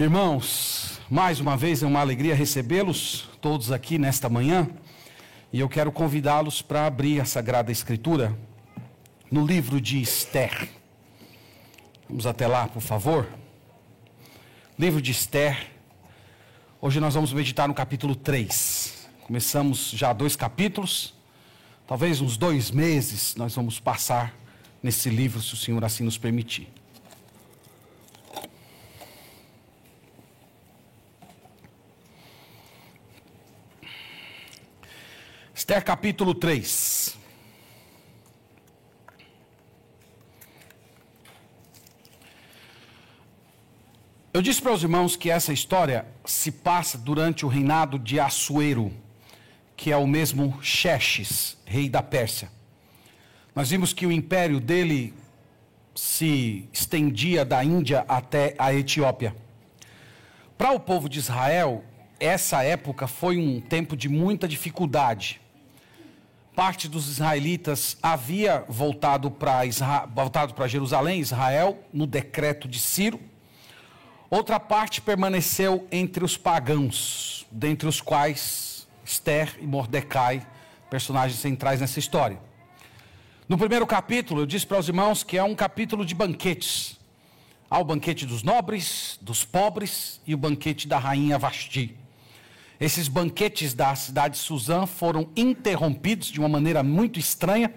Irmãos, mais uma vez é uma alegria recebê-los todos aqui nesta manhã e eu quero convidá-los para abrir a Sagrada Escritura no livro de Esther. Vamos até lá, por favor. Livro de Esther. Hoje nós vamos meditar no capítulo 3. Começamos já dois capítulos, talvez uns dois meses nós vamos passar nesse livro, se o Senhor assim nos permitir. Esther capítulo 3. Eu disse para os irmãos que essa história se passa durante o reinado de Assuero, que é o mesmo Xerxes, rei da Pérsia. Nós vimos que o império dele se estendia da Índia até a Etiópia. Para o povo de Israel, essa época foi um tempo de muita dificuldade parte dos israelitas havia voltado para voltado para Jerusalém, Israel, no decreto de Ciro. Outra parte permaneceu entre os pagãos, dentre os quais Esther e Mordecai, personagens centrais nessa história. No primeiro capítulo, eu disse para os irmãos que é um capítulo de banquetes. Há o banquete dos nobres, dos pobres e o banquete da rainha Vasti. Esses banquetes da cidade de Suzã foram interrompidos de uma maneira muito estranha,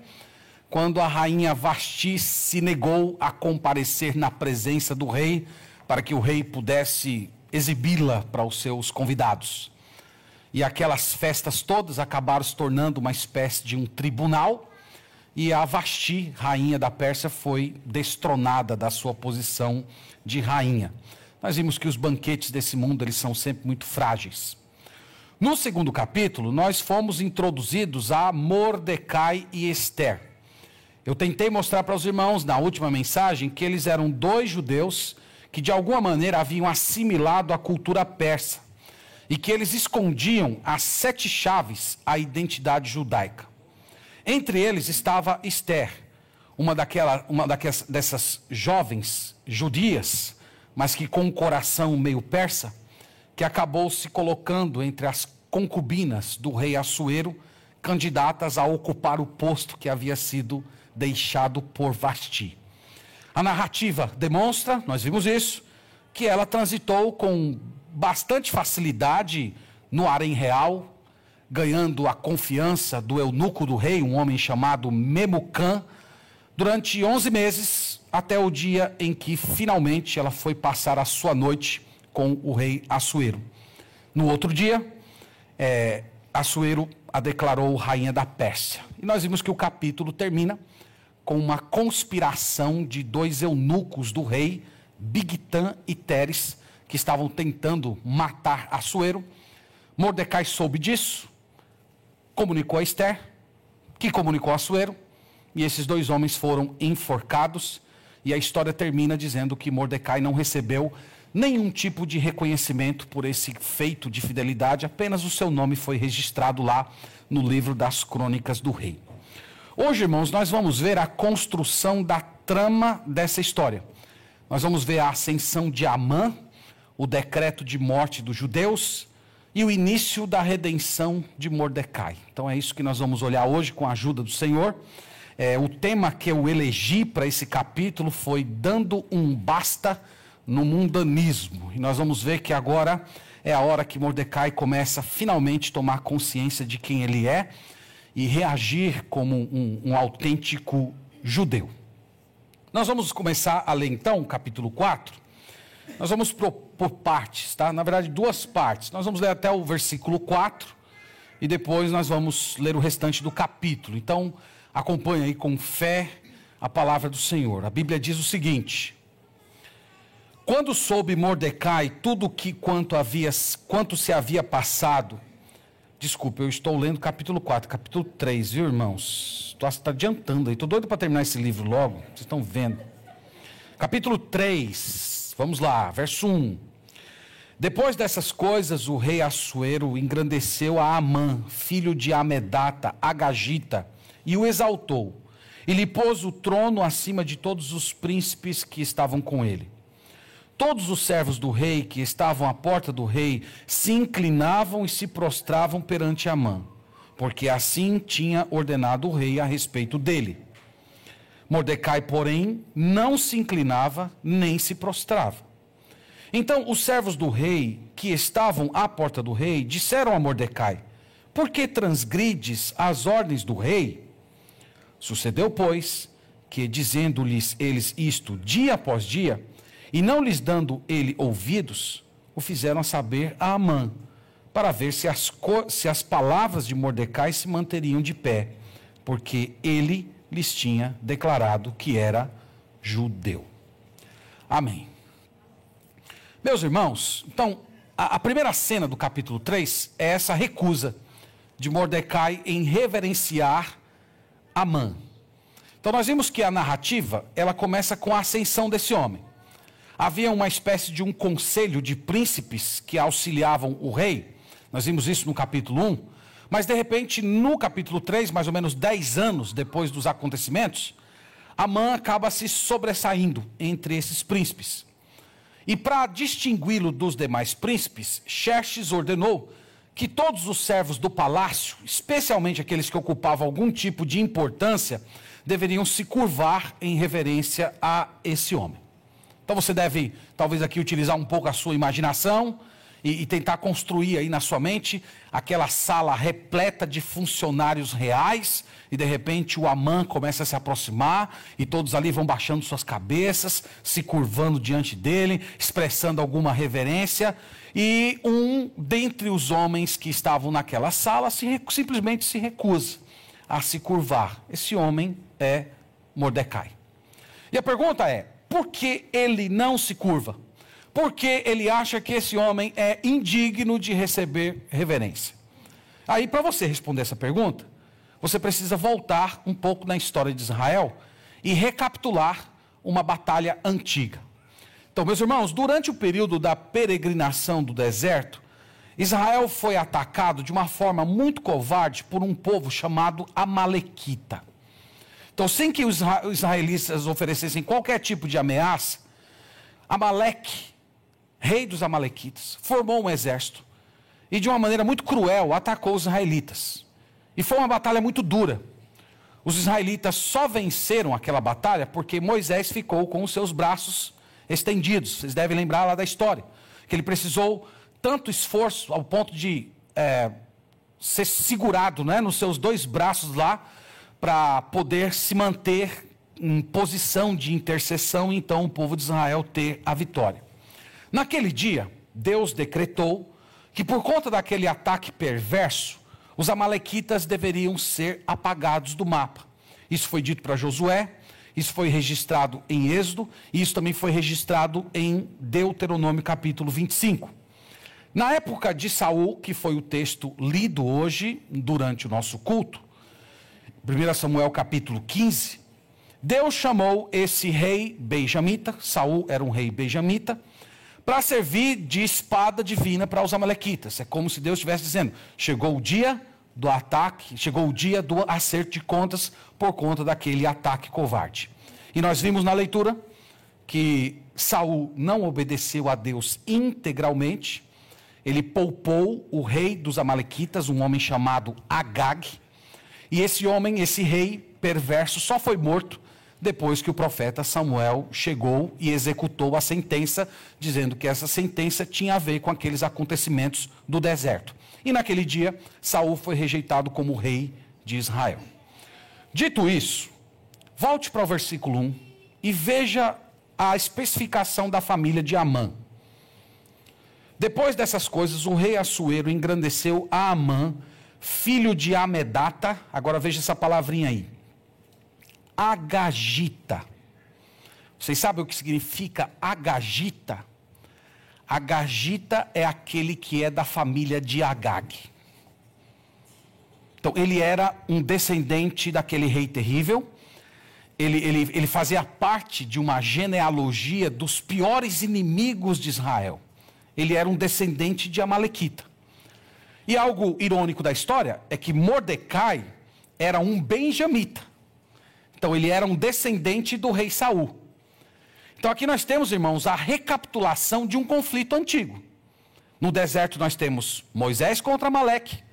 quando a rainha Vasti se negou a comparecer na presença do rei, para que o rei pudesse exibi-la para os seus convidados. E aquelas festas todas acabaram se tornando uma espécie de um tribunal, e a Vasti, rainha da Pérsia, foi destronada da sua posição de rainha. Nós vimos que os banquetes desse mundo eles são sempre muito frágeis. No segundo capítulo, nós fomos introduzidos a Mordecai e Esther. Eu tentei mostrar para os irmãos na última mensagem que eles eram dois judeus que de alguma maneira haviam assimilado a cultura persa e que eles escondiam as sete chaves à identidade judaica. Entre eles estava Esther, uma, daquela, uma daquelas, dessas jovens judias, mas que com um coração meio persa, que acabou se colocando entre as concubinas do rei Assuero, candidatas a ocupar o posto que havia sido deixado por Vasti. A narrativa demonstra, nós vimos isso, que ela transitou com bastante facilidade no harém real, ganhando a confiança do eunuco do rei, um homem chamado Memucan, durante 11 meses, até o dia em que finalmente ela foi passar a sua noite com o rei Assuero. No outro dia, é, Assuero a declarou rainha da Pérsia. E nós vimos que o capítulo termina com uma conspiração de dois eunucos do rei, Bigtan e Teres, que estavam tentando matar Assuero. Mordecai soube disso, comunicou a Esther, que comunicou a Assuero, e esses dois homens foram enforcados. E a história termina dizendo que Mordecai não recebeu nenhum tipo de reconhecimento por esse feito de fidelidade, apenas o seu nome foi registrado lá no livro das crônicas do rei. Hoje, irmãos, nós vamos ver a construção da trama dessa história. Nós vamos ver a ascensão de Amã, o decreto de morte dos judeus e o início da redenção de Mordecai. Então é isso que nós vamos olhar hoje com a ajuda do Senhor. É, o tema que eu elegi para esse capítulo foi Dando um Basta no mundanismo. E nós vamos ver que agora é a hora que Mordecai começa a finalmente tomar consciência de quem ele é e reagir como um, um autêntico judeu. Nós vamos começar a ler então capítulo 4. Nós vamos por, por partes, tá? Na verdade, duas partes. Nós vamos ler até o versículo 4 e depois nós vamos ler o restante do capítulo. Então, acompanhe aí com fé a palavra do Senhor. A Bíblia diz o seguinte: quando soube Mordecai tudo que quanto havia quanto se havia passado, desculpa, eu estou lendo capítulo 4, capítulo 3, viu, irmãos? Estou tá adiantando aí, estou doido para terminar esse livro logo, vocês estão vendo. Capítulo 3, vamos lá, verso 1. Depois dessas coisas, o rei Assuero engrandeceu a Amã, filho de Amedata, Agagita, e o exaltou, e lhe pôs o trono acima de todos os príncipes que estavam com ele. Todos os servos do rei que estavam à porta do rei se inclinavam e se prostravam perante Amã, porque assim tinha ordenado o rei a respeito dele. Mordecai, porém, não se inclinava nem se prostrava. Então os servos do rei, que estavam à porta do rei, disseram a Mordecai: Por que transgrides as ordens do rei? Sucedeu, pois, que, dizendo-lhes eles isto dia após dia, e não lhes dando ele ouvidos, o fizeram saber a Amã, para ver se as, se as palavras de Mordecai se manteriam de pé, porque ele lhes tinha declarado que era judeu. Amém. Meus irmãos, então, a, a primeira cena do capítulo 3 é essa recusa de Mordecai em reverenciar Amã. Então nós vimos que a narrativa, ela começa com a ascensão desse homem. Havia uma espécie de um conselho de príncipes que auxiliavam o rei. Nós vimos isso no capítulo 1. Mas de repente, no capítulo 3, mais ou menos 10 anos depois dos acontecimentos, Amã acaba se sobressaindo entre esses príncipes. E para distingui-lo dos demais príncipes, Xerxes ordenou que todos os servos do palácio, especialmente aqueles que ocupavam algum tipo de importância, deveriam se curvar em reverência a esse homem. Então você deve, talvez aqui, utilizar um pouco a sua imaginação e, e, tentar construir aí na sua mente aquela sala repleta de funcionários reais, e de repente o Amã começa a se aproximar, e todos ali vão baixando suas cabeças, se curvando diante dele, expressando alguma reverência, e um dentre os homens que estavam naquela sala se, simplesmente se recusa a se curvar. Esse homem é Mordecai. E a pergunta é: por que ele não se curva? porque ele acha que esse homem é indigno de receber reverência. Aí, para você responder essa pergunta, você precisa voltar um pouco na história de Israel e recapitular uma batalha antiga. Então, meus irmãos, durante o período da peregrinação do deserto, Israel foi atacado de uma forma muito covarde por um povo chamado Amalequita. Então, sem que os israelitas oferecessem qualquer tipo de ameaça, Amaleque rei dos Amalequitas, formou um exército e, de uma maneira muito cruel, atacou os israelitas. E foi uma batalha muito dura. Os israelitas só venceram aquela batalha porque Moisés ficou com os seus braços estendidos. Vocês devem lembrar lá da história. Que ele precisou tanto esforço ao ponto de é, ser segurado né, nos seus dois braços lá para poder se manter em posição de intercessão e então o povo de Israel ter a vitória. Naquele dia, Deus decretou que por conta daquele ataque perverso, os amalequitas deveriam ser apagados do mapa. Isso foi dito para Josué, isso foi registrado em Êxodo, e isso também foi registrado em Deuteronômio capítulo 25. Na época de Saul, que foi o texto lido hoje durante o nosso culto, 1 Samuel capítulo 15, Deus chamou esse rei benjamita, Saul era um rei benjamita, para servir de espada divina para os amalequitas. É como se Deus estivesse dizendo: chegou o dia do ataque, chegou o dia do acerto de contas por conta daquele ataque covarde. E nós vimos na leitura que Saul não obedeceu a Deus integralmente. Ele poupou o rei dos amalequitas, um homem chamado Agag. E esse homem, esse rei perverso, só foi morto depois que o profeta Samuel chegou e executou a sentença, dizendo que essa sentença tinha a ver com aqueles acontecimentos do deserto. E naquele dia, Saul foi rejeitado como rei de Israel. Dito isso, volte para o versículo 1 e veja a especificação da família de Amã. Depois dessas coisas, o rei Assuero engrandeceu a Amã, filho de Amedata. Agora veja essa palavrinha aí Agagita. Vocês sabem o que significa Agagita? Agagita é aquele que é da família de Agag. Então, ele era um descendente daquele rei terrível. Ele, ele, ele fazia parte de uma genealogia dos piores inimigos de Israel. Ele era um descendente de Amalequita. E algo irônico da história é que Mordecai era um benjamita. Então ele era um descendente do rei Saul. Então aqui nós temos, irmãos, a recapitulação de um conflito antigo. No deserto nós temos Moisés contra Maleque.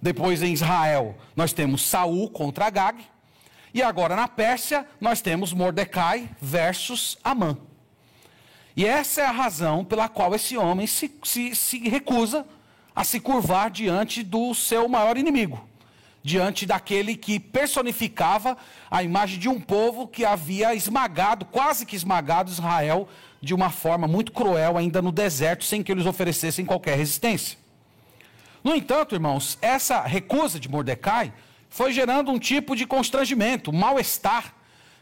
Depois em Israel nós temos Saul contra Agag. E agora na Pérsia nós temos Mordecai versus Amã. E essa é a razão pela qual esse homem se, se, se recusa a se curvar diante do seu maior inimigo, diante daquele que personificava a imagem de um povo que havia esmagado, quase que esmagado Israel de uma forma muito cruel, ainda no deserto, sem que eles oferecessem qualquer resistência. No entanto, irmãos, essa recusa de Mordecai foi gerando um tipo de constrangimento, mal-estar,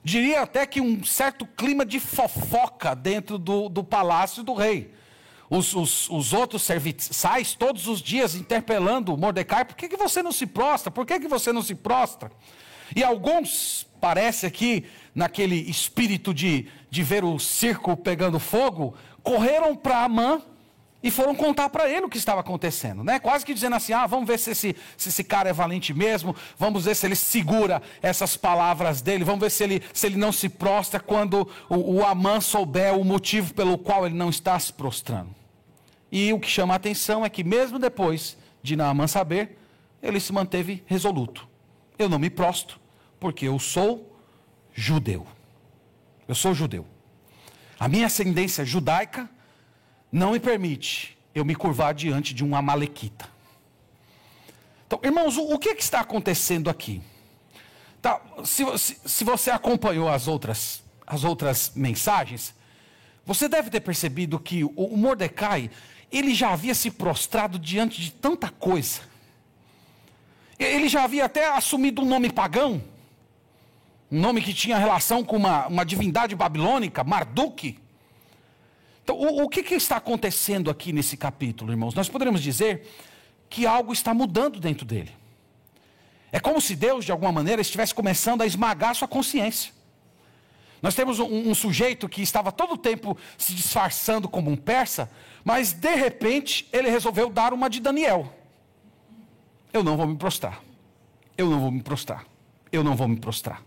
diria até que um certo clima de fofoca dentro do, do palácio do rei os, os, os outros serviçais todos os dias interpelando Mordecai: por que, que você não se prostra? Por que, que você não se prostra? E alguns, parece aqui, naquele espírito de, de ver o circo pegando fogo, correram para Amã e foram contar para ele o que estava acontecendo, né? Quase que dizendo assim: ah, vamos ver se esse, se esse cara é valente mesmo, vamos ver se ele segura essas palavras dele, vamos ver se ele, se ele não se prostra quando o, o Amã souber o motivo pelo qual ele não está se prostrando. E o que chama a atenção é que, mesmo depois de Naamã saber, ele se manteve resoluto. Eu não me prostro, porque eu sou judeu. Eu sou judeu. A minha ascendência judaica não me permite eu me curvar diante de um amalequita. Então, irmãos, o, que, que, está acontecendo aqui? Tá, se, se, se você acompanhou as outras, as outras mensagens, você deve ter percebido que o, o Mordecai ele já havia se prostrado diante de tanta coisa. Ele já havia até assumido um nome pagão, um nome que tinha relação com uma, uma divindade babilônica, Marduk. Então, o, o que, que está acontecendo aqui nesse capítulo, irmãos? Nós poderíamos dizer que algo está mudando dentro dele. É como se Deus, de alguma maneira, estivesse começando a esmagar sua consciência. Nós temos um, um, sujeito que estava todo o tempo se disfarçando como um persa, mas de repente ele resolveu dar uma de Daniel. Eu não vou me prostrar. Eu não vou me prostrar. Eu não vou me prostrar.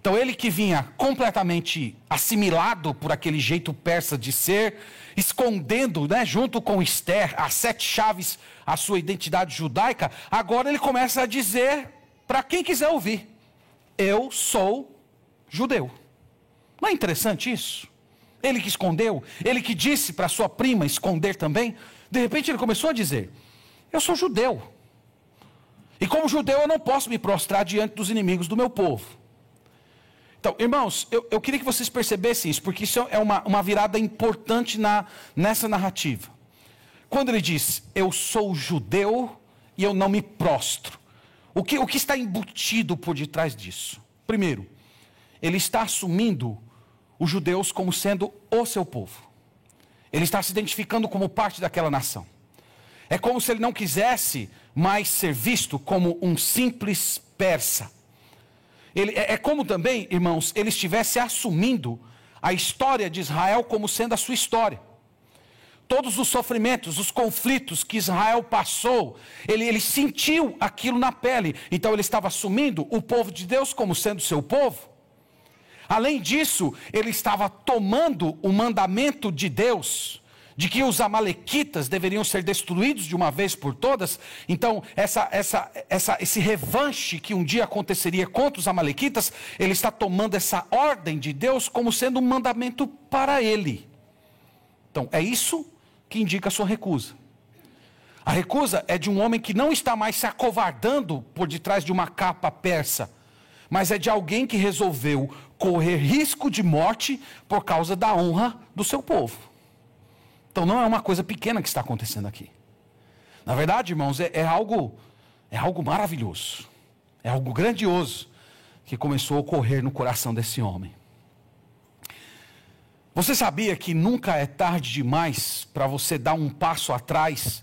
Então ele que vinha completamente assimilado por aquele jeito persa de ser, escondendo, né, junto com Esther, as sete chaves, a sua identidade judaica, agora ele começa a dizer para quem quiser ouvir: Eu sou judeu. Não é interessante isso? Ele que escondeu, ele que disse para sua prima esconder também, de repente ele começou a dizer: Eu sou judeu. E como judeu eu não posso me prostrar diante dos inimigos do meu povo. Então, irmãos, eu, eu queria que vocês percebessem isso, porque isso é uma, uma virada importante na, nessa narrativa. Quando ele diz, eu sou judeu e eu não me prostro. O que, o que está embutido por detrás disso? Primeiro, ele está assumindo os judeus como sendo o seu povo. Ele está se identificando como parte daquela nação. É como se ele não quisesse mais ser visto como um simples persa. Ele, é, é como também, irmãos, ele estivesse assumindo a história de Israel como sendo a sua história. Todos os sofrimentos, os conflitos que Israel passou, ele, ele sentiu aquilo na pele. Então ele estava assumindo o povo de Deus como sendo seu povo. Além disso, ele estava tomando o mandamento de Deus, de que os amalequitas deveriam ser destruídos de uma vez por todas. Então, essa, essa, essa, esse revanche que um dia aconteceria contra os amalequitas, ele está tomando essa ordem de Deus como sendo um mandamento para ele. Então, é isso que indica a sua recusa. A recusa é de um homem que não está mais se acovardando por detrás de uma capa persa, mas é de alguém que resolveu correr risco de morte por causa da honra do seu povo. Então não é uma coisa pequena que está acontecendo aqui. Na verdade, irmãos, é, é algo é algo maravilhoso, é algo grandioso que começou a ocorrer no coração desse homem. Você sabia que nunca é tarde demais para você dar um passo atrás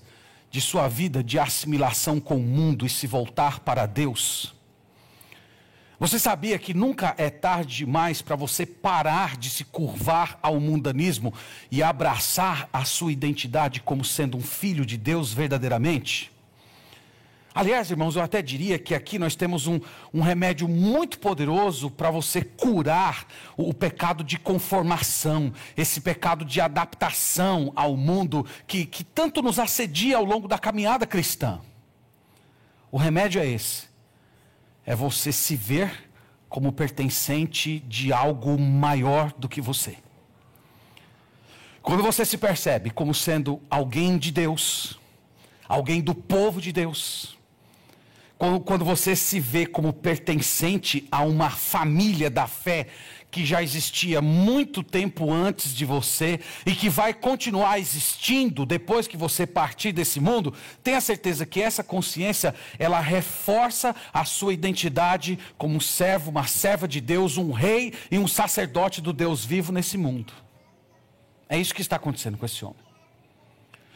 de sua vida de assimilação com o mundo e se voltar para Deus? Você sabia que nunca é tarde demais para você parar de se curvar ao mundanismo e abraçar a sua identidade como sendo um filho de Deus verdadeiramente? Aliás, irmãos, eu até diria que aqui nós temos um, um remédio muito poderoso para você curar o, o, pecado de conformação, esse pecado de adaptação ao mundo que, que tanto nos assedia ao longo da caminhada cristã. O remédio é esse: é você se ver como pertencente de algo maior do que você. Quando você se percebe como sendo alguém de Deus, alguém do povo de Deus, quando você se vê como pertencente a uma família da fé que já existia muito tempo antes de você e que vai continuar existindo depois que você partir desse mundo, tenha certeza que essa consciência, ela reforça a sua identidade como um servo, uma serva de Deus, um rei e um sacerdote do Deus vivo nesse mundo. É isso que está acontecendo com esse homem.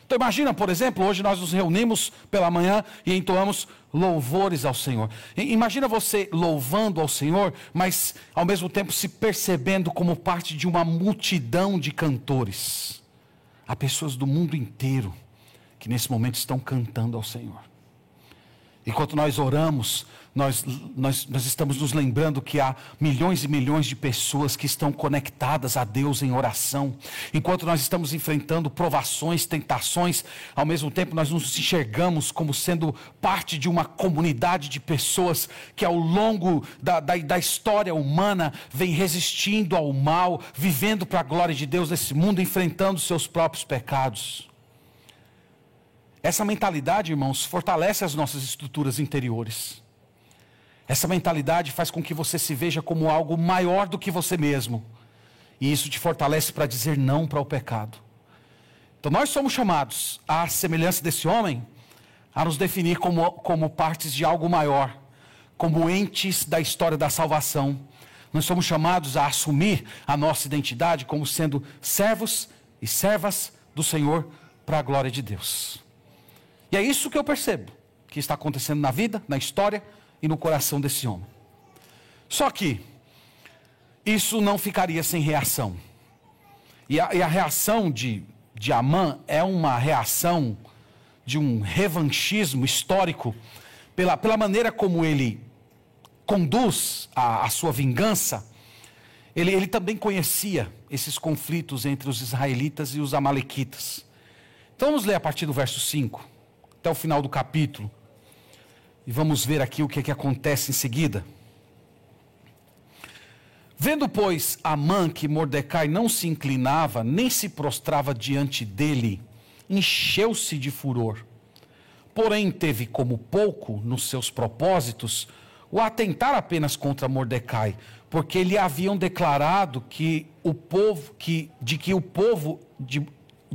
Então imagina, por exemplo, hoje nós nos reunimos pela manhã e entoamos louvores ao Senhor. Imagina você louvando ao Senhor, mas ao mesmo tempo se percebendo como parte de uma multidão de cantores. Há pessoas do mundo inteiro que nesse momento estão cantando ao Senhor. Enquanto nós oramos, nós, nós, nós estamos nos lembrando que há milhões e milhões de pessoas que estão conectadas a Deus em oração. Enquanto nós estamos enfrentando provações, tentações, ao mesmo tempo nós nos enxergamos como sendo parte de uma comunidade de pessoas que ao longo da, da, da história humana vem resistindo ao mal, vivendo para a glória de Deus nesse mundo, enfrentando seus próprios pecados. Essa mentalidade, irmãos, fortalece as nossas estruturas interiores. Essa mentalidade faz com que você se veja como algo maior do que você mesmo. E isso te fortalece para dizer não para o pecado. Então nós somos chamados, à semelhança desse homem, a nos definir como, como partes de algo maior, como entes da história da salvação. Nós somos chamados a assumir a nossa identidade como sendo servos e servas do Senhor para a glória de Deus. E é isso que eu percebo que está acontecendo na vida, na história e no coração desse homem. Só que isso não ficaria sem reação. E a, e a reação de, de Amã é uma reação de um revanchismo histórico pela, pela maneira como ele conduz a, a sua vingança. Ele, ele também conhecia esses conflitos entre os israelitas e os amalequitas. Então vamos ler a partir do verso 5 até o final do capítulo. E vamos ver aqui o que, é que acontece em seguida. Vendo, pois, Amã que Mordecai não se inclinava, nem se prostrava diante dele, encheu-se de furor. Porém, teve como pouco nos seus propósitos o atentar apenas contra Mordecai, porque lhe haviam declarado que o povo, que, de que o povo de,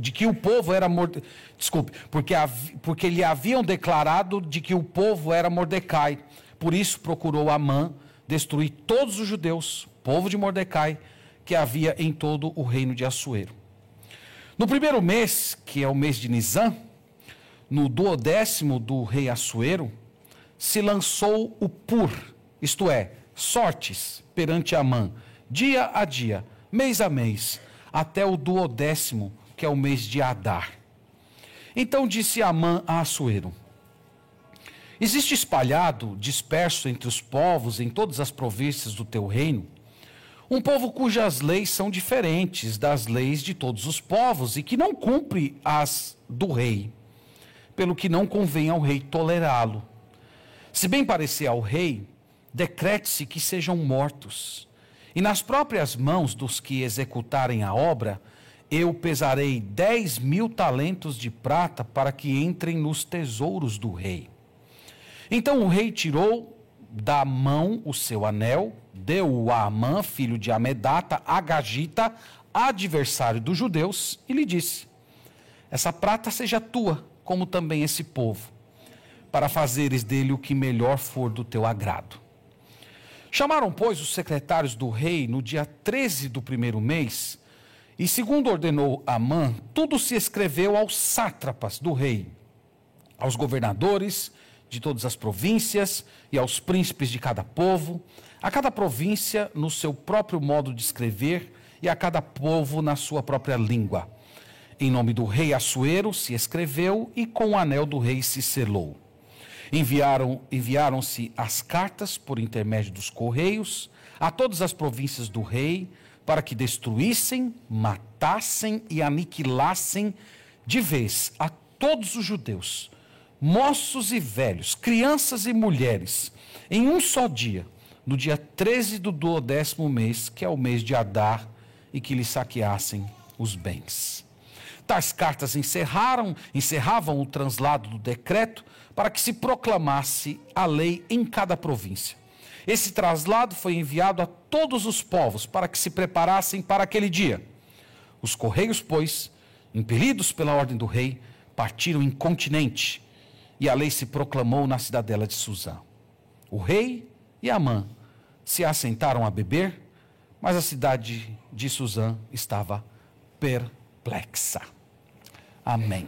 de que o povo era Morde... desculpe, porque, porque lhe haviam declarado de que o povo era Mordecai. Por isso procurou Amã destruir todos os judeus, povo de Mordecai, que havia em todo o reino de Assuero. No primeiro mês, que é o mês de Nisan, no duodécimo do rei Assuero, se lançou o pur, isto é, sortes perante Amã, dia a dia, mês a mês, até o duodécimo que é o mês de Adar. Então disse Amã a Assuero: Existe espalhado, disperso entre os povos em todas as províncias do teu reino, um povo cujas leis são diferentes das leis de todos os povos e que não cumpre as do rei, pelo que não convém ao rei tolerá-lo. Se bem parecer ao rei, decrete-se que sejam mortos, e nas próprias mãos dos que executarem a obra, eu pesarei dez mil talentos de prata para que entrem nos tesouros do rei. Então o rei tirou da mão o seu anel, deu-o a Amã, filho de Amedata, a Gagita, adversário dos judeus, e lhe disse: Essa prata seja tua, como também esse povo, para fazeres dele o que melhor for do teu agrado. Chamaram, pois, os secretários do rei no dia 13 do primeiro mês e segundo ordenou Amã, tudo se escreveu aos sátrapas do rei, aos governadores de todas as províncias e aos príncipes de cada povo, a cada província no seu próprio modo de escrever e a cada povo na sua própria língua. Em nome do rei Assuero se escreveu e com o anel do rei se selou. Enviaram, enviaram-se as cartas por intermédio dos correios a todas as províncias do rei, para que destruíssem, matassem e aniquilassem de vez a todos os judeus, moços e velhos, crianças e mulheres, em um só dia, no dia 13 do duodécimo mês, que é o mês de Adar, e que lhe saqueassem os bens. Tais cartas encerraram, encerravam o translado do decreto para que se proclamasse a lei em cada província. Esse traslado foi enviado a todos os povos para que se preparassem para aquele dia. Os correios, pois, impelidos pela ordem do rei, partiram incontinente e a lei se proclamou na cidadela de Suzã. O rei e Amã se assentaram a beber, mas a cidade de Suzã estava perplexa. Amém.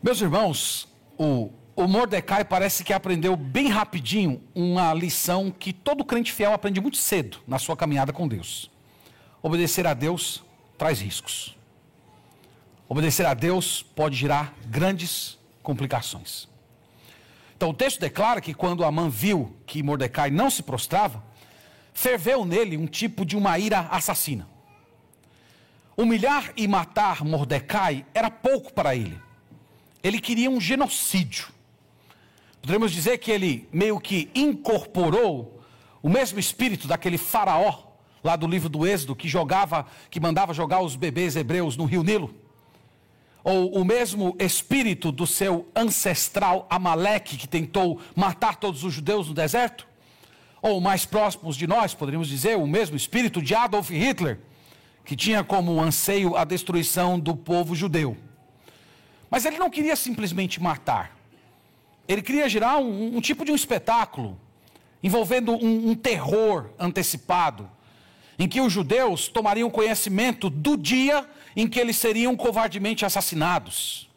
Meus irmãos, o, o Mordecai parece que aprendeu bem rapidinho uma lição que todo crente fiel aprende muito cedo na sua caminhada com Deus. Obedecer a Deus traz riscos. Obedecer a Deus pode gerar grandes complicações. Então o texto declara que quando Amã viu que Mordecai não se prostrava, ferveu nele um tipo de uma ira assassina. Humilhar e matar Mordecai era pouco para ele. Ele queria um genocídio. Poderíamos dizer que ele meio que incorporou o mesmo espírito daquele faraó lá do livro do Êxodo que jogava, que mandava jogar os bebês hebreus no Rio Nilo. Ou o mesmo espírito do seu ancestral Amaleque que tentou matar todos os judeus no deserto? Ou mais próximos de nós, poderíamos dizer, o mesmo espírito de Adolf Hitler, que tinha como anseio a destruição do povo judeu. Mas ele não queria simplesmente matar. Ele queria gerar um, um tipo de um espetáculo, envolvendo um, um terror antecipado, em que os judeus tomariam conhecimento do dia em que eles seriam covardemente assassinados.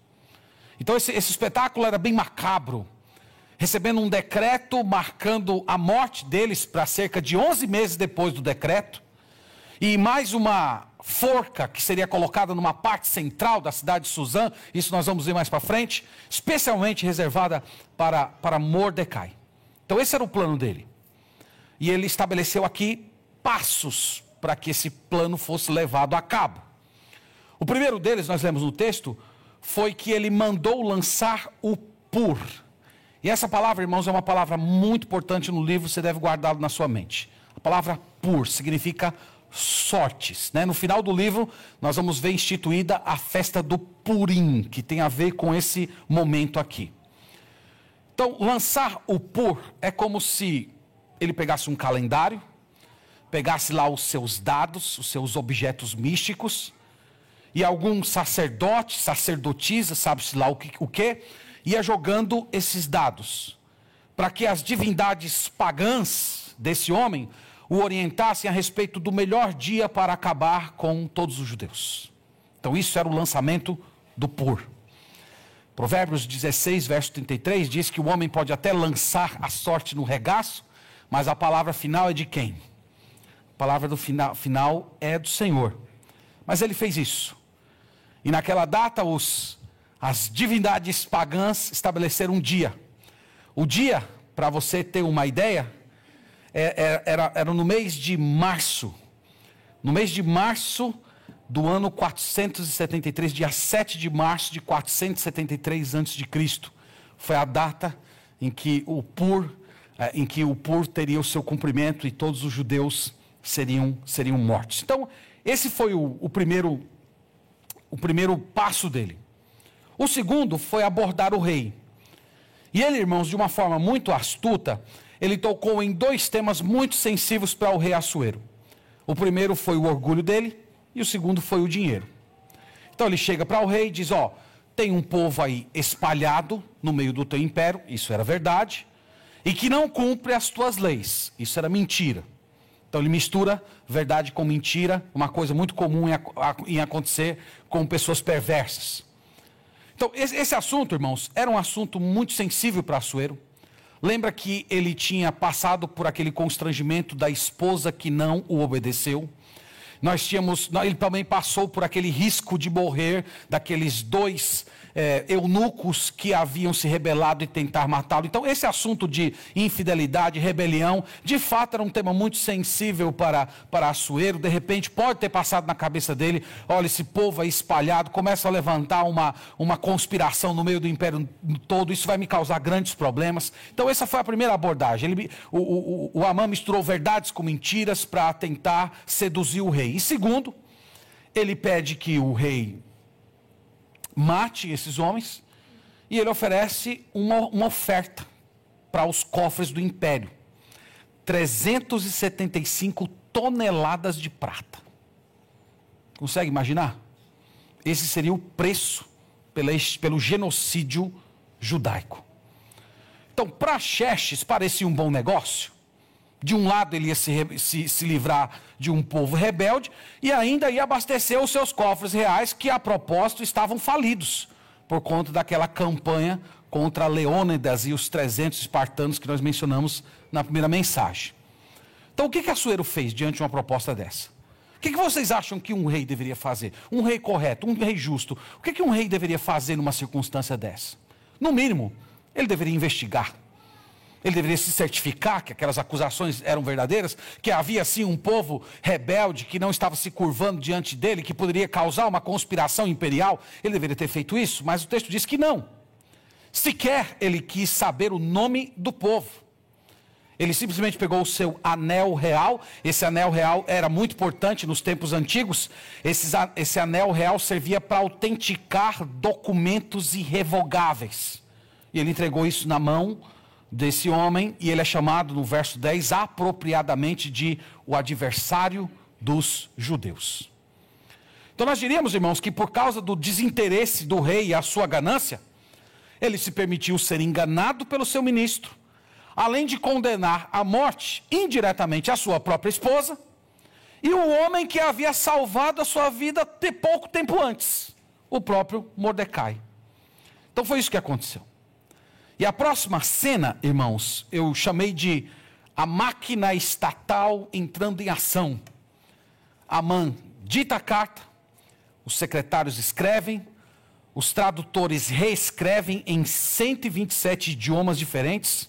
Então esse, esse espetáculo era bem macabro, recebendo um decreto marcando a morte deles para cerca de 11 meses depois do decreto, e mais uma forca que seria colocada numa parte central da cidade de Suzã, isso nós vamos ver mais para frente, especialmente reservada para, para Mordecai. Então esse era o plano dele. E ele estabeleceu aqui passos para que esse plano fosse levado a cabo. O primeiro deles, nós lemos no texto, foi que ele mandou lançar o pur. E essa palavra, irmãos, é uma palavra muito importante no livro, você deve guardá-lo na sua mente. A palavra pur significa sortes. Né? No final do livro, nós vamos ver instituída a festa do Purim, que tem a ver com esse momento aqui. Então, lançar o pur é como se ele pegasse um calendário, pegasse lá os seus dados, os seus objetos místicos, e algum sacerdote, sacerdotisa, sabe-se lá o que, o que, ia jogando esses dados, para que as divindades pagãs desse homem o orientassem a respeito do melhor dia para acabar com todos os judeus. Então, isso era o lançamento do pur. Provérbios 16, verso 33 diz que o homem pode até lançar a sorte no regaço, mas a palavra final é de quem? A palavra do final, final é do Senhor. Mas ele fez isso. E naquela data, os, as divindades pagãs estabeleceram um dia. O dia, para você ter uma ideia, é, é, era, era no mês de março. No mês de março do ano 473, dia 7 de março de 473 a.C. Foi a data em que o Pur, é, em que o Pur teria o seu cumprimento e todos os judeus seriam, seriam mortos. Então, esse foi o, o primeiro, o primeiro passo dele. O segundo foi abordar o rei. E ele, irmãos, de uma forma muito astuta, ele tocou em dois temas muito sensíveis para o rei Assuero. O primeiro foi o orgulho dele e o segundo foi o dinheiro. Então ele chega para o rei e diz: Ó, tem um povo aí espalhado no meio do teu império, isso era verdade, e que não cumpre as tuas leis, isso era mentira. Então ele mistura verdade com mentira, uma coisa muito comum em, acontecer com pessoas perversas. Então, esse, assunto, irmãos, era um assunto muito sensível para Assuero. Lembra que ele tinha passado por aquele constrangimento da esposa que não o obedeceu? Nós tínhamos, ele também passou por aquele risco de morrer daqueles dois é, eunucos que haviam se rebelado e tentar matá-lo. Então, esse assunto de infidelidade, rebelião, de fato era um tema muito sensível para, para Assuero. De repente, pode ter passado na cabeça dele: olha, esse povo aí espalhado começa a levantar uma, uma conspiração no meio do império todo, isso vai me causar grandes problemas. Então, essa foi a primeira abordagem. Ele, o, o, o Amã misturou verdades com mentiras para tentar seduzir o rei. E segundo, ele pede que o rei mate esses homens, e ele oferece uma, uma oferta para os cofres do império: 375 toneladas de prata. Consegue imaginar? Esse seria o preço pela, pelo genocídio judaico. Então, para Xerxes parecia um bom negócio. De um lado, ele ia se, se, se, livrar de um povo rebelde e ainda ia abastecer os seus cofres reais, que a propósito estavam falidos, por conta daquela campanha contra Leônidas e os 300 espartanos que nós mencionamos na primeira mensagem. Então, o que, que Assuero fez diante de uma proposta dessa? O que, que vocês acham que um rei deveria fazer? Um rei correto, um rei justo. O que, que um rei deveria fazer numa circunstância dessa? No mínimo, ele deveria investigar ele deveria se certificar que aquelas acusações eram verdadeiras, que havia sim um povo rebelde que não estava se curvando diante dele, que poderia causar uma conspiração imperial. Ele deveria ter feito isso, mas o texto diz que não. Sequer ele quis saber o nome do povo. Ele simplesmente pegou o seu anel real. Esse anel real era muito importante nos tempos antigos. Esse, esse anel real servia para autenticar documentos irrevogáveis. E ele entregou isso na mão desse homem, e ele é chamado no verso 10 apropriadamente de o adversário dos judeus. Então nós diríamos, irmãos, que por causa do desinteresse do rei e a sua ganância, ele se permitiu ser enganado pelo seu ministro, além de condenar à morte indiretamente a sua própria esposa e o homem que havia salvado a sua vida pouco tempo antes, o próprio Mordecai. Então foi isso que aconteceu. E a próxima cena, irmãos, eu chamei de a máquina estatal entrando em ação. Amã dita a carta, os secretários escrevem, os tradutores reescrevem em 127 idiomas diferentes.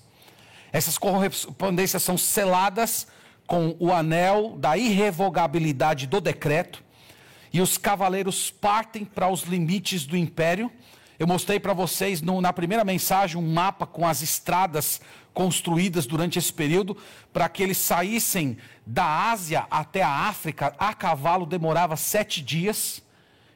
Essas correspondências são seladas com o anel da irrevogabilidade do decreto, e os cavaleiros partem para os limites do império eu mostrei para vocês no, na primeira mensagem um mapa com as estradas construídas durante esse período, para que eles saíssem da Ásia até a África, a cavalo demorava sete dias.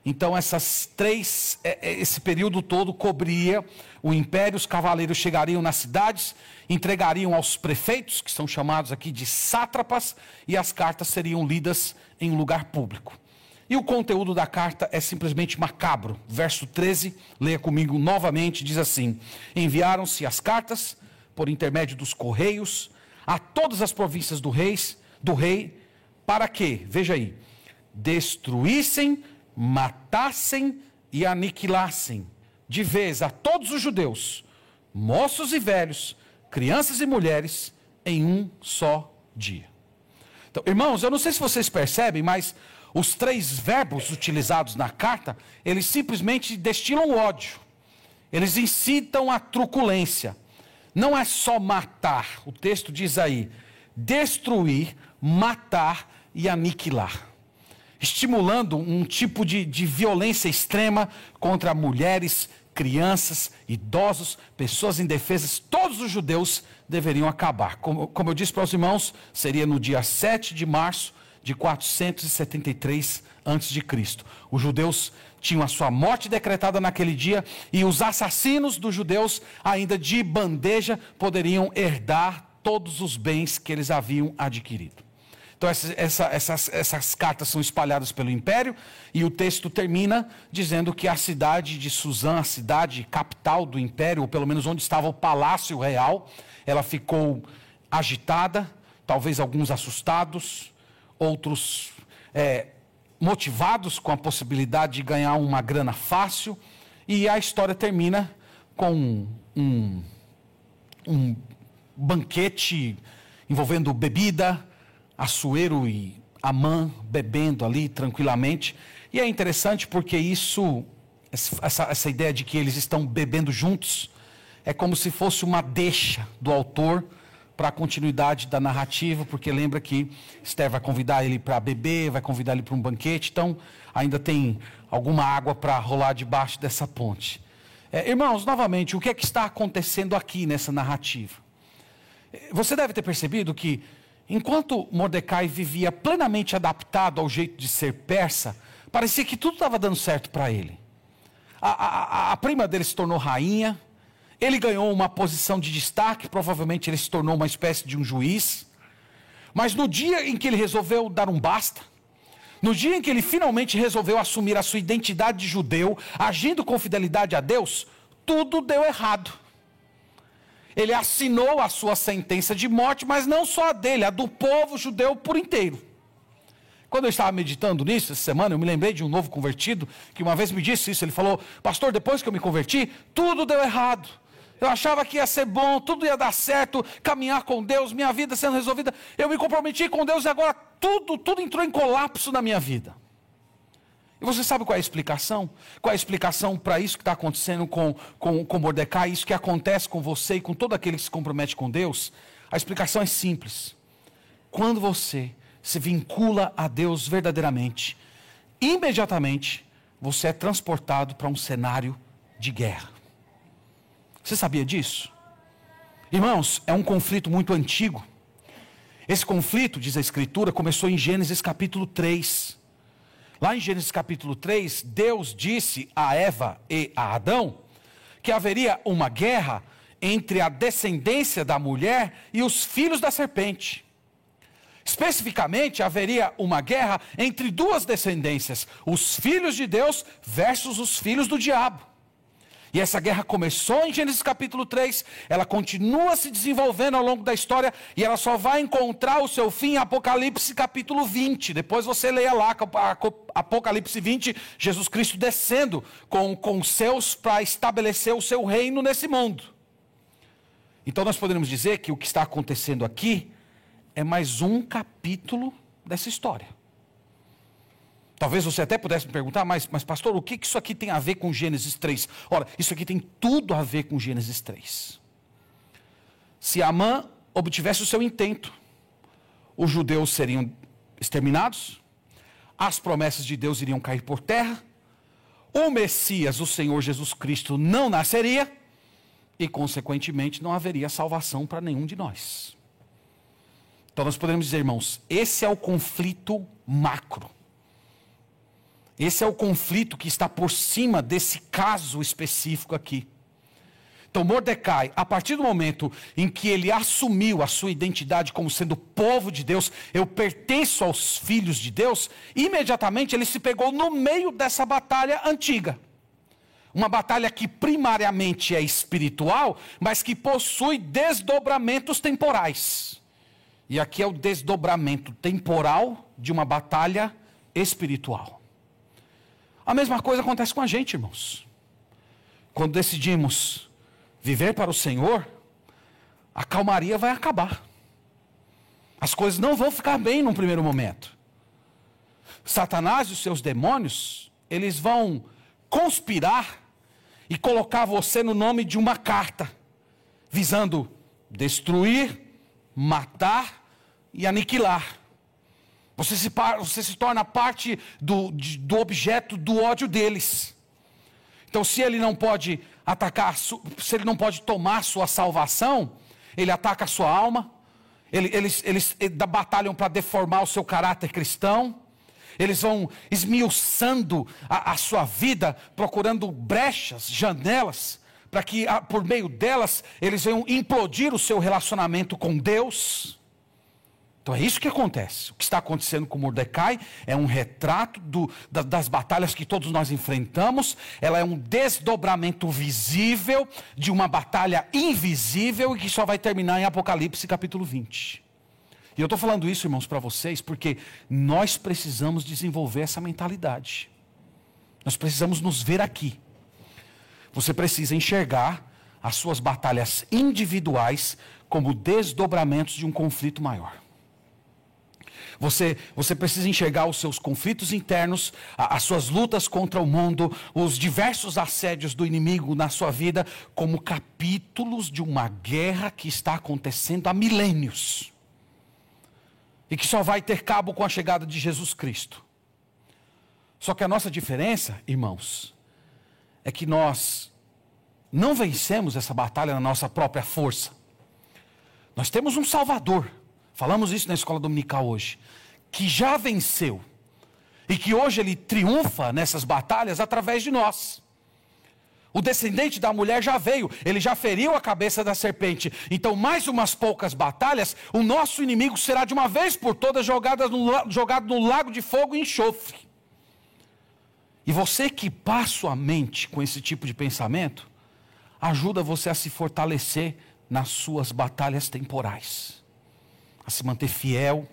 Então, essas três, é, é, esse período todo cobria o império, os cavaleiros chegariam nas cidades, entregariam aos prefeitos, que são chamados aqui de sátrapas, e as cartas seriam lidas em lugar público. E o conteúdo da carta é simplesmente macabro. Verso 13, leia comigo novamente, diz assim: Enviaram-se as cartas por intermédio dos correios a todas as províncias do reis, do rei, para que, veja aí, destruíssem, matassem e aniquilassem de vez a todos os judeus, moços e velhos, crianças e mulheres, em um só dia. Então, irmãos, eu não sei se vocês percebem, mas os três verbos utilizados na carta, eles simplesmente destilam ódio. Eles incitam a truculência. Não é só matar, o texto diz aí, destruir, matar e aniquilar. Estimulando um tipo de, de violência extrema contra mulheres, crianças, idosos, pessoas indefesas, todos os judeus deveriam acabar. Como, como eu disse para os irmãos, seria no dia 7 de março de 473 a.C. Os judeus tinham a sua morte decretada naquele dia e os assassinos dos judeus, ainda de bandeja, poderiam herdar todos os bens que eles haviam adquirido. Então, essa, essa, essas, essas cartas são espalhadas pelo império e o texto termina dizendo que a cidade de Suzã, a cidade capital do império, ou pelo menos onde estava o palácio real, ela ficou agitada, talvez alguns assustados, outros é, motivados com a possibilidade de ganhar uma grana fácil, e a história termina com um, um banquete envolvendo bebida, açoeiro e Amã bebendo ali tranquilamente. E é interessante porque isso, essa, essa ideia de que eles estão bebendo juntos, é como se fosse uma deixa do autor para a continuidade da narrativa, porque lembra que Esther vai convidar ele para beber, vai convidar ele para um banquete, então ainda tem alguma água para rolar debaixo dessa ponte. É, irmãos, novamente, o que é que está acontecendo aqui nessa narrativa? Você deve ter percebido que, enquanto Mordecai vivia plenamente adaptado ao jeito de ser persa, parecia que tudo estava dando certo para ele. A, a, a prima dele se tornou rainha, ele ganhou uma posição de destaque, provavelmente ele se tornou uma espécie de um juiz. Mas no dia em que ele resolveu dar um basta, no dia em que ele finalmente resolveu assumir a sua identidade de judeu, agindo com fidelidade a Deus, tudo deu errado. Ele assinou a sua sentença de morte, mas não só a dele, a do povo judeu por inteiro. Quando eu estava meditando nisso essa semana, eu me lembrei de um novo convertido que uma vez me disse isso. Ele falou: Pastor, depois que eu me converti, tudo deu errado. Eu achava que ia ser bom, tudo ia dar certo, caminhar com Deus, minha vida sendo resolvida. Eu me comprometi com Deus e agora tudo, tudo entrou em colapso na minha vida. E você sabe qual é a explicação? Qual é a explicação para isso que está acontecendo com, com, com Mordecai, isso que acontece com você e com todo aquele que se compromete com Deus? A explicação é simples. Quando você se vincula a Deus verdadeiramente, imediatamente você é transportado para um cenário de guerra. Você sabia disso? Irmãos, é um conflito muito antigo. Esse conflito, diz a Escritura, começou em Gênesis capítulo 3. Lá em Gênesis capítulo 3, Deus disse a Eva e a Adão que haveria uma guerra entre a descendência da mulher e os filhos da serpente. Especificamente, haveria uma guerra entre duas descendências: os filhos de Deus versus os filhos do diabo. E essa guerra começou em Gênesis capítulo 3, ela continua se desenvolvendo ao longo da história e ela só vai encontrar o seu fim em Apocalipse capítulo 20. Depois você leia lá, Apocalipse 20, Jesus Cristo descendo com, com seus para estabelecer o seu reino nesse mundo. Então nós poderíamos dizer que o que está acontecendo aqui é mais um capítulo dessa história. Talvez você até pudesse me perguntar, mas, mas pastor, o que isso aqui tem a ver com Gênesis 3? Ora, isso aqui tem tudo a ver com Gênesis 3. Se Amã obtivesse o seu intento, os judeus seriam exterminados, as promessas de Deus iriam cair por terra, o Messias, o Senhor Jesus Cristo, não nasceria e, consequentemente, não haveria salvação para nenhum de nós. Então, nós podemos dizer, irmãos, esse é o conflito macro. Esse é o conflito que está por cima desse caso específico aqui. Então, Mordecai, a partir do momento em que ele assumiu a sua identidade como sendo povo de Deus, eu pertenço aos filhos de Deus, imediatamente ele se pegou no meio dessa batalha antiga. Uma batalha que primariamente é espiritual, mas que possui desdobramentos temporais. E aqui é o desdobramento temporal de uma batalha espiritual. A mesma coisa acontece com a gente, irmãos. Quando decidimos viver para o Senhor, a calmaria vai acabar. As coisas não vão ficar bem num primeiro momento. Satanás e os seus demônios, eles vão conspirar e colocar você no nome de uma carta, visando destruir, matar e aniquilar. Você se, você se torna parte do, do objeto do ódio deles. Então, se ele não pode atacar, se ele não pode tomar sua salvação, ele ataca a sua alma, ele, eles, eles, eles batalham para deformar o seu caráter cristão, eles vão esmiuçando a, a sua vida, procurando brechas, janelas, para que por meio delas eles venham implodir o seu relacionamento com Deus. Então é isso que acontece. O que está acontecendo com Mordecai é um retrato do, da, das batalhas que todos nós enfrentamos. Ela é um desdobramento visível de uma batalha invisível e que só vai terminar em Apocalipse capítulo 20. E eu estou falando isso, irmãos, para vocês, porque nós precisamos desenvolver essa mentalidade. Nós precisamos nos ver aqui. Você precisa enxergar as suas batalhas individuais como desdobramentos de um conflito maior. Você, você precisa enxergar os seus conflitos internos, as suas lutas contra o mundo, os diversos assédios do inimigo na sua vida, como capítulos de uma guerra que está acontecendo há milênios e que só vai ter cabo com a chegada de Jesus Cristo. Só que a nossa diferença, irmãos, é que nós não vencemos essa batalha na nossa própria força. Nós temos um Salvador, falamos isso na escola dominical hoje, que já venceu e que hoje ele triunfa nessas batalhas através de nós. O descendente da mulher já veio, ele já feriu a cabeça da serpente. Então, mais umas poucas batalhas, o nosso inimigo será de uma vez por todas jogado no, jogado no lago de fogo e enxofre. E você que passa a mente com esse tipo de pensamento, ajuda você a se fortalecer nas suas batalhas temporais, a se manter fiel,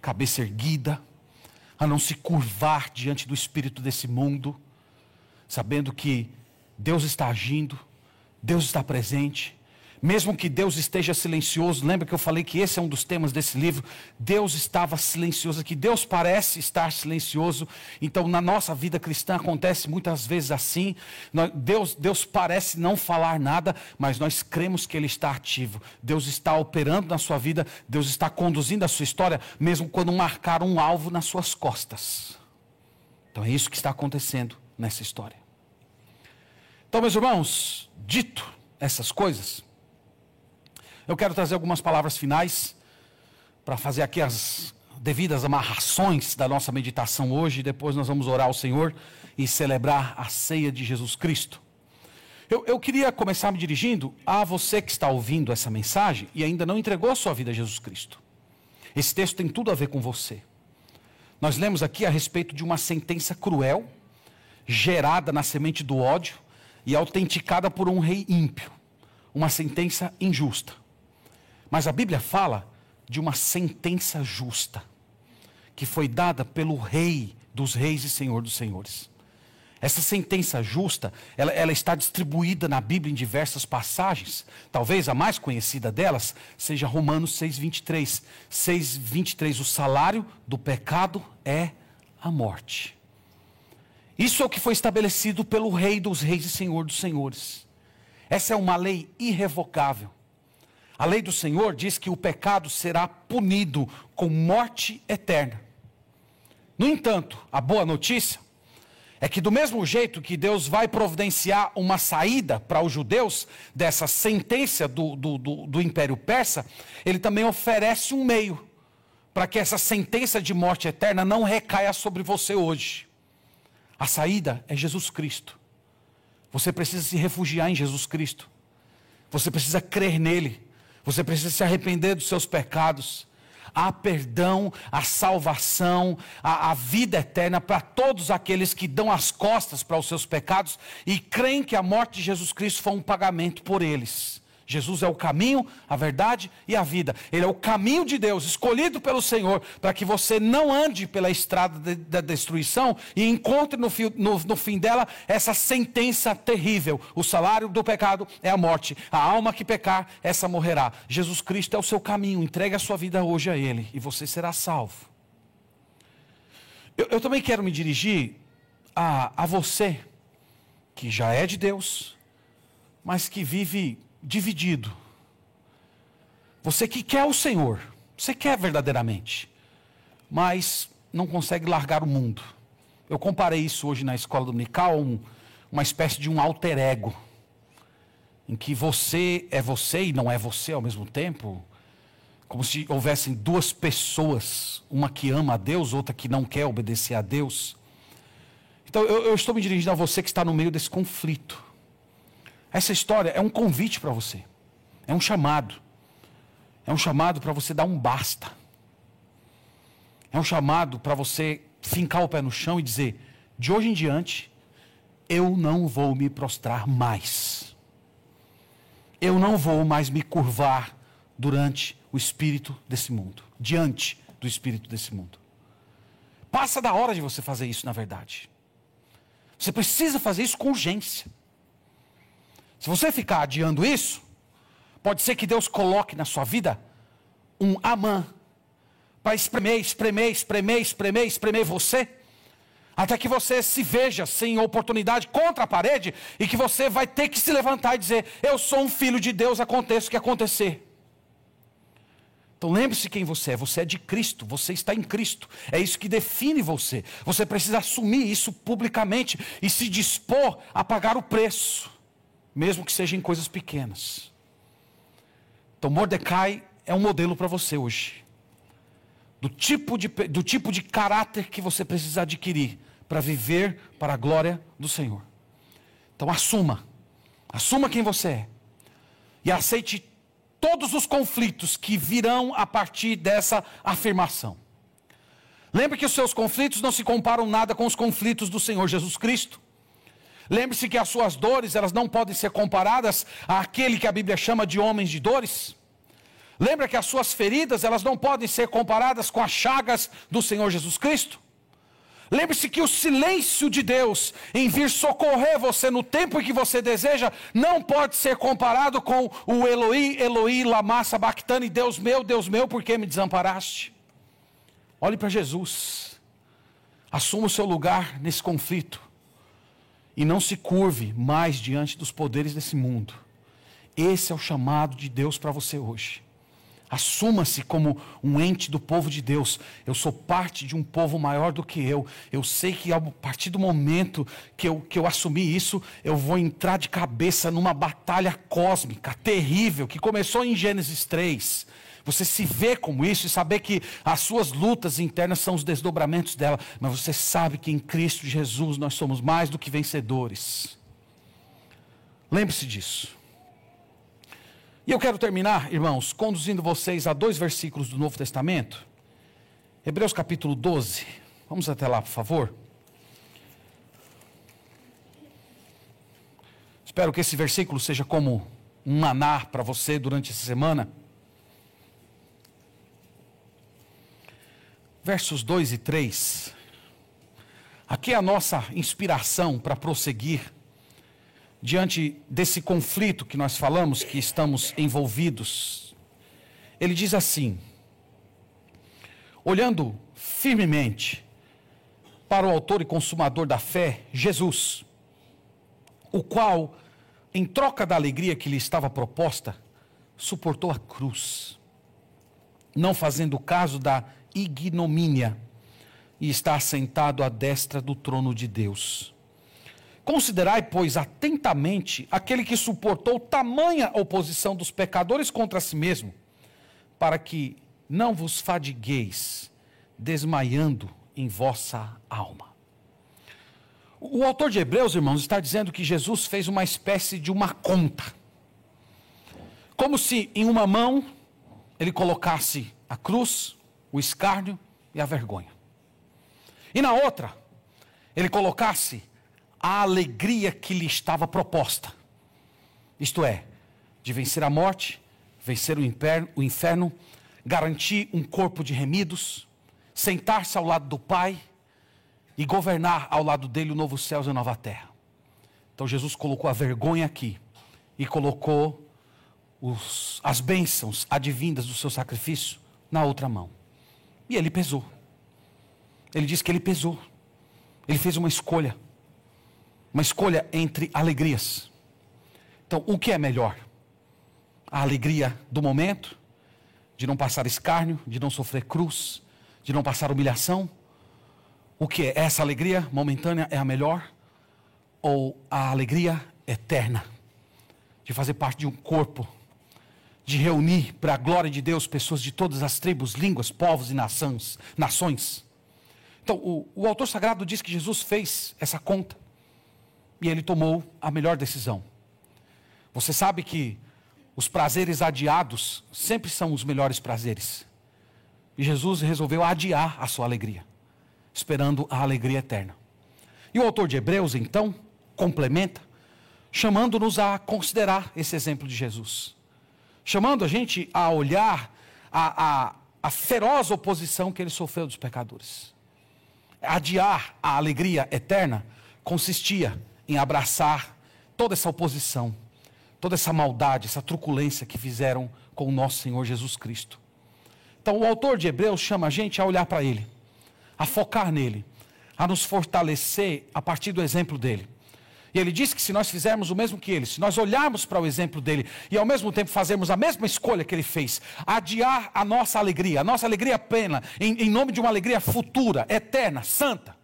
cabeça erguida, a não se curvar diante do espírito desse mundo, sabendo que Deus está agindo, Deus está presente. Mesmo que Deus esteja silencioso, lembra que eu falei que esse é um dos temas desse livro? Deus estava silencioso aqui, Deus parece estar silencioso. Então, na nossa vida cristã acontece muitas vezes assim. Deus, Deus parece não falar nada, mas nós cremos que Ele está ativo. Deus está operando na sua vida, Deus está conduzindo a sua história, mesmo quando marcaram um alvo nas suas costas. Então, é isso que está acontecendo nessa história. Então, meus irmãos, dito essas coisas, eu quero trazer algumas palavras finais para fazer aqui as devidas amarrações da nossa meditação hoje. Depois nós vamos orar ao Senhor e celebrar a ceia de Jesus Cristo. Eu, eu, queria começar me dirigindo a você que está ouvindo essa mensagem e ainda não entregou a sua vida a Jesus Cristo. Esse texto tem tudo a ver com você. Nós lemos aqui a respeito de uma sentença cruel, gerada na semente do ódio, e autenticada por um rei ímpio, uma sentença injusta. Mas a Bíblia fala de uma sentença justa, que foi dada pelo Rei dos Reis e Senhor dos Senhores. Essa sentença justa, ela, ela, está distribuída na Bíblia em diversas passagens. Talvez a mais conhecida delas seja Romanos 6,23. 6,23, o salário do pecado é a morte. Isso é o que foi estabelecido pelo Rei dos Reis e Senhor dos Senhores. Essa é uma lei irrevogável. A lei do Senhor diz que o pecado será punido com morte eterna. No entanto, a boa notícia é que, do mesmo jeito que Deus vai providenciar uma saída para os judeus dessa sentença do, do, do, do Império Persa, Ele também oferece um meio para que essa sentença de morte eterna não recaia sobre você hoje. A saída é Jesus Cristo. Você precisa se refugiar em Jesus Cristo. Você precisa crer nele. Você precisa se arrepender dos seus pecados. Há perdão, a salvação, a, a vida eterna para todos aqueles que dão as costas para os seus pecados e creem que a morte de Jesus Cristo foi um pagamento por eles. Jesus é o caminho, a verdade e a vida. Ele é o caminho de Deus, escolhido pelo Senhor, para que você não ande pela estrada de, da destruição e encontre no, no, no fim dela essa sentença terrível: o salário do pecado é a morte, a alma que pecar, essa morrerá. Jesus Cristo é o seu caminho, entregue a sua vida hoje a Ele e você será salvo. Eu, eu também quero me dirigir a, a você, que já é de Deus, mas que vive dividido. Você que quer o Senhor, você quer verdadeiramente, mas não consegue largar o mundo. Eu comparei isso hoje na escola dominical, um, uma espécie de um alter ego, em que você é você e não é você ao mesmo tempo, como se houvessem duas pessoas, uma que ama a Deus, outra que não quer obedecer a Deus. Então eu, eu estou me dirigindo a você que está no meio desse conflito. Essa história é um convite para você. É um chamado. É um chamado para você dar um basta. É um chamado para você fincar o pé no chão e dizer: de hoje em diante, eu não vou me prostrar mais. Eu não vou mais me curvar durante o espírito desse mundo, diante do espírito desse mundo. Passa da hora de você fazer isso, na verdade. Você precisa fazer isso com urgência. Se você ficar adiando isso, pode ser que Deus coloque na sua vida um Amã para espremer, espremer, espremer, espremer, espremer você, até que você se veja sem oportunidade contra a parede e que você vai ter que se levantar e dizer: Eu sou um filho de Deus, aconteça o que acontecer. Então lembre-se quem você é. Você é de Cristo, você está em Cristo. É isso que define você. Você precisa assumir isso publicamente e se dispor a pagar o preço, mesmo que seja em coisas pequenas. Então Mordecai é um modelo para você hoje. Do tipo, de, do tipo de caráter que você precisa adquirir para viver para a glória do Senhor. Então assuma. Assuma quem você é. E aceite todos os conflitos que virão a partir dessa afirmação. Lembre que os seus conflitos não se comparam nada com os conflitos do Senhor Jesus Cristo. Lembre-se que as suas dores, elas não podem ser comparadas àquele que a Bíblia chama de homens de dores. Lembra que as suas feridas, elas não podem ser comparadas com as chagas do Senhor Jesus Cristo. Lembre-se que o silêncio de Deus em vir socorrer você no tempo em que você deseja, não pode ser comparado com o Eloí, Eloí, lama sabachthani, Deus meu, Deus meu, por que me desamparaste? Olhe para Jesus, assuma o seu lugar nesse conflito e não se curve mais diante dos poderes desse mundo. Esse é o chamado de Deus para você hoje. Assuma-se como um ente do povo de Deus. Eu sou parte de um povo maior do que eu. Eu sei que a partir do momento que eu, que eu assumi isso, eu vou entrar de cabeça numa batalha cósmica, terrível, que começou em Gênesis 3. Você se vê como isso e saber que as suas lutas internas são os desdobramentos dela, mas você sabe que em Cristo Jesus nós somos mais do que vencedores. Lembre-se disso. E eu quero terminar, irmãos, conduzindo vocês a dois versículos do Novo Testamento. Hebreus capítulo 12. Vamos até lá, por favor. Espero que esse versículo seja como um maná para você durante essa semana. Versos 2 e 3. Aqui é a nossa inspiração para prosseguir diante desse conflito que nós falamos, que estamos envolvidos, ele diz assim: olhando firmemente para o Autor e Consumador da fé, Jesus, o qual, em troca da alegria que lhe estava proposta, suportou a cruz, não fazendo caso da ignomínia, e está assentado à destra do trono de Deus. Considerai, pois, atentamente aquele que suportou tamanha oposição dos pecadores contra si mesmo, para que não vos fadigueis, desmaiando em vossa alma. O autor de Hebreus, irmãos, está dizendo que Jesus fez uma espécie de uma conta. Como se em uma mão ele colocasse a cruz, o escárnio e a vergonha. E na outra, ele colocasse a alegria que lhe estava proposta. Isto é, de vencer a morte, vencer o inferno, o inferno garantir um corpo de remidos, sentar-se ao lado do Pai e governar ao lado dele o novo céu e a nova terra. Então Jesus colocou a vergonha aqui e colocou os, as bênçãos advindas do seu sacrifício na outra mão. E ele pesou. Ele diz que ele pesou. Ele fez uma escolha uma escolha entre alegrias. Então, o que é melhor? A alegria do momento, de não passar escárnio, de não sofrer cruz, de não passar humilhação? O que é essa alegria momentânea é a melhor? Ou a alegria eterna, de fazer parte de um corpo, de reunir para a glória de Deus pessoas de todas as tribos, línguas, povos e nações? nações? Então, o, o autor sagrado diz que Jesus fez essa conta e ele tomou a melhor decisão. Você sabe que os prazeres adiados sempre são os melhores prazeres. E Jesus resolveu adiar a sua alegria, esperando a alegria eterna. E o autor de Hebreus, então, complementa, chamando-nos a considerar esse exemplo de Jesus. Chamando a gente a olhar a, a, a feroz oposição que ele sofreu dos pecadores. Adiar a alegria eterna consistia em abraçar toda essa oposição, toda essa maldade, essa truculência que fizeram com o nosso Senhor Jesus Cristo. Então, o autor de Hebreus chama a gente a olhar para ele, a focar nele, a nos fortalecer a partir do exemplo dele. E ele diz que se nós fizermos o mesmo que ele, se nós olharmos para o exemplo dele e ao mesmo tempo fazermos a mesma escolha que ele fez, adiar a nossa alegria, a nossa alegria plena, em, em nome de uma alegria futura, eterna, santa.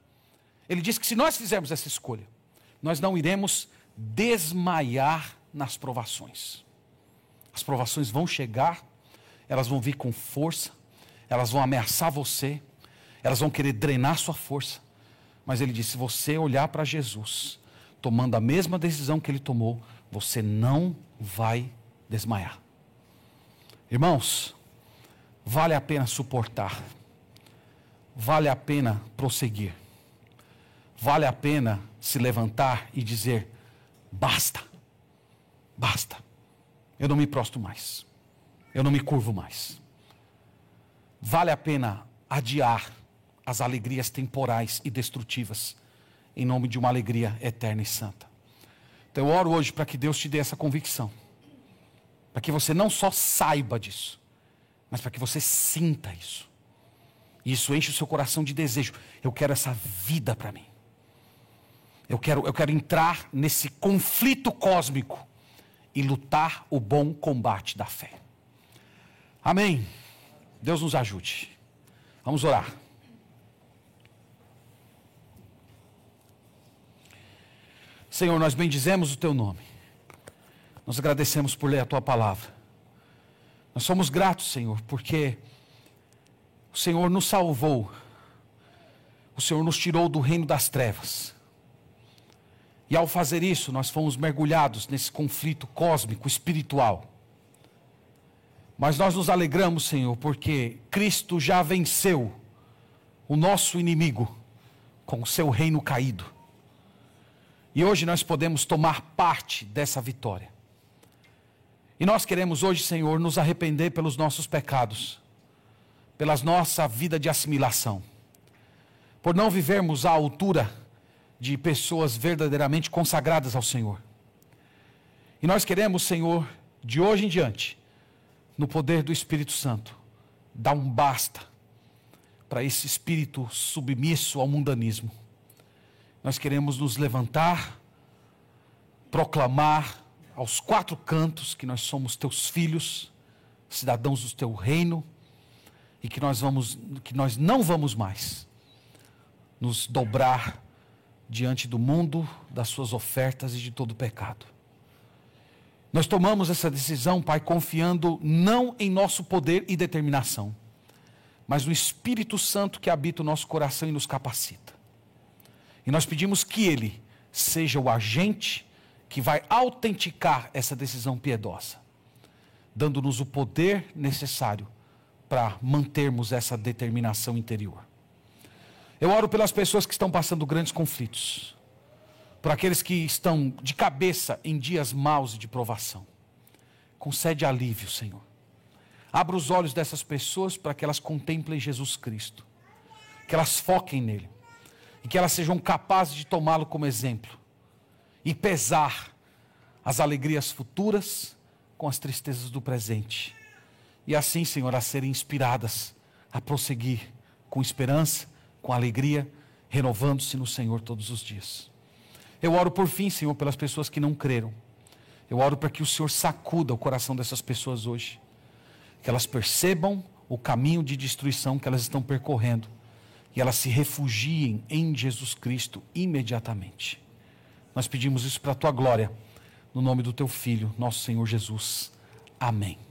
Ele diz que se nós fizermos essa escolha, nós não iremos desmaiar nas provações. As provações vão chegar, elas vão vir com força, elas vão ameaçar você, elas vão querer drenar sua força. Mas ele disse: se você olhar para Jesus, tomando a mesma decisão que ele tomou, você não vai desmaiar. Irmãos, vale a pena suportar, vale a pena prosseguir, vale a pena se levantar e dizer: basta, basta, eu não me prosto mais, eu não me curvo mais. Vale a pena adiar as alegrias temporais e destrutivas em nome de uma alegria eterna e santa. Então eu oro hoje para que Deus te dê essa convicção. Para que você não só saiba disso, mas para que você sinta isso. E isso enche o seu coração de desejo. Eu quero essa vida para mim. Eu quero, eu quero entrar nesse conflito cósmico e lutar o bom combate da fé. Amém. Deus nos ajude. Vamos orar. Senhor, nós bendizemos o teu nome. Nós agradecemos por ler a tua palavra. Nós somos gratos, Senhor, porque o Senhor nos salvou. O Senhor nos tirou do reino das trevas. E ao fazer isso, nós fomos mergulhados nesse conflito cósmico espiritual. Mas nós nos alegramos, Senhor, porque Cristo já venceu o nosso inimigo com o seu reino caído. E hoje nós podemos tomar parte dessa vitória. E nós queremos hoje, Senhor, nos arrepender pelos nossos pecados, pela nossa vida de assimilação, por não vivermos à altura de pessoas verdadeiramente consagradas ao Senhor. E nós queremos, Senhor, de hoje em diante, no poder do Espírito Santo, dar um basta para esse espírito submisso ao mundanismo nós queremos nos levantar, proclamar aos quatro cantos que nós somos teus filhos, cidadãos do teu reino, e que nós vamos que nós não vamos mais nos dobrar diante do mundo, das suas ofertas e de todo o pecado. Nós tomamos essa decisão, Pai, confiando não em nosso poder e determinação, mas no Espírito Santo que habita o nosso coração e nos capacita. E nós pedimos que Ele seja o agente que vai autenticar essa decisão piedosa, dando-nos o poder necessário para mantermos essa determinação interior. Eu oro pelas pessoas que estão passando grandes conflitos, por aqueles que estão de cabeça em dias maus e de provação. Concede alívio, Senhor. Abra os olhos dessas pessoas para que elas contemplem Jesus Cristo, que elas foquem nele e que elas sejam capazes de tomá-lo como exemplo e pesar as alegrias futuras com as tristezas do presente. E assim, Senhor, a serem inspiradas a prosseguir com esperança, com alegria, renovando-se no Senhor todos os dias. Eu oro por fim, Senhor, pelas pessoas que não creram. Eu oro para que o Senhor sacuda o coração dessas pessoas hoje. Que elas percebam o caminho de destruição que elas estão percorrendo e elas se refugiem em Jesus Cristo imediatamente. Nós pedimos isso para a tua glória, no nome do teu Filho, nosso Senhor Jesus. Amém.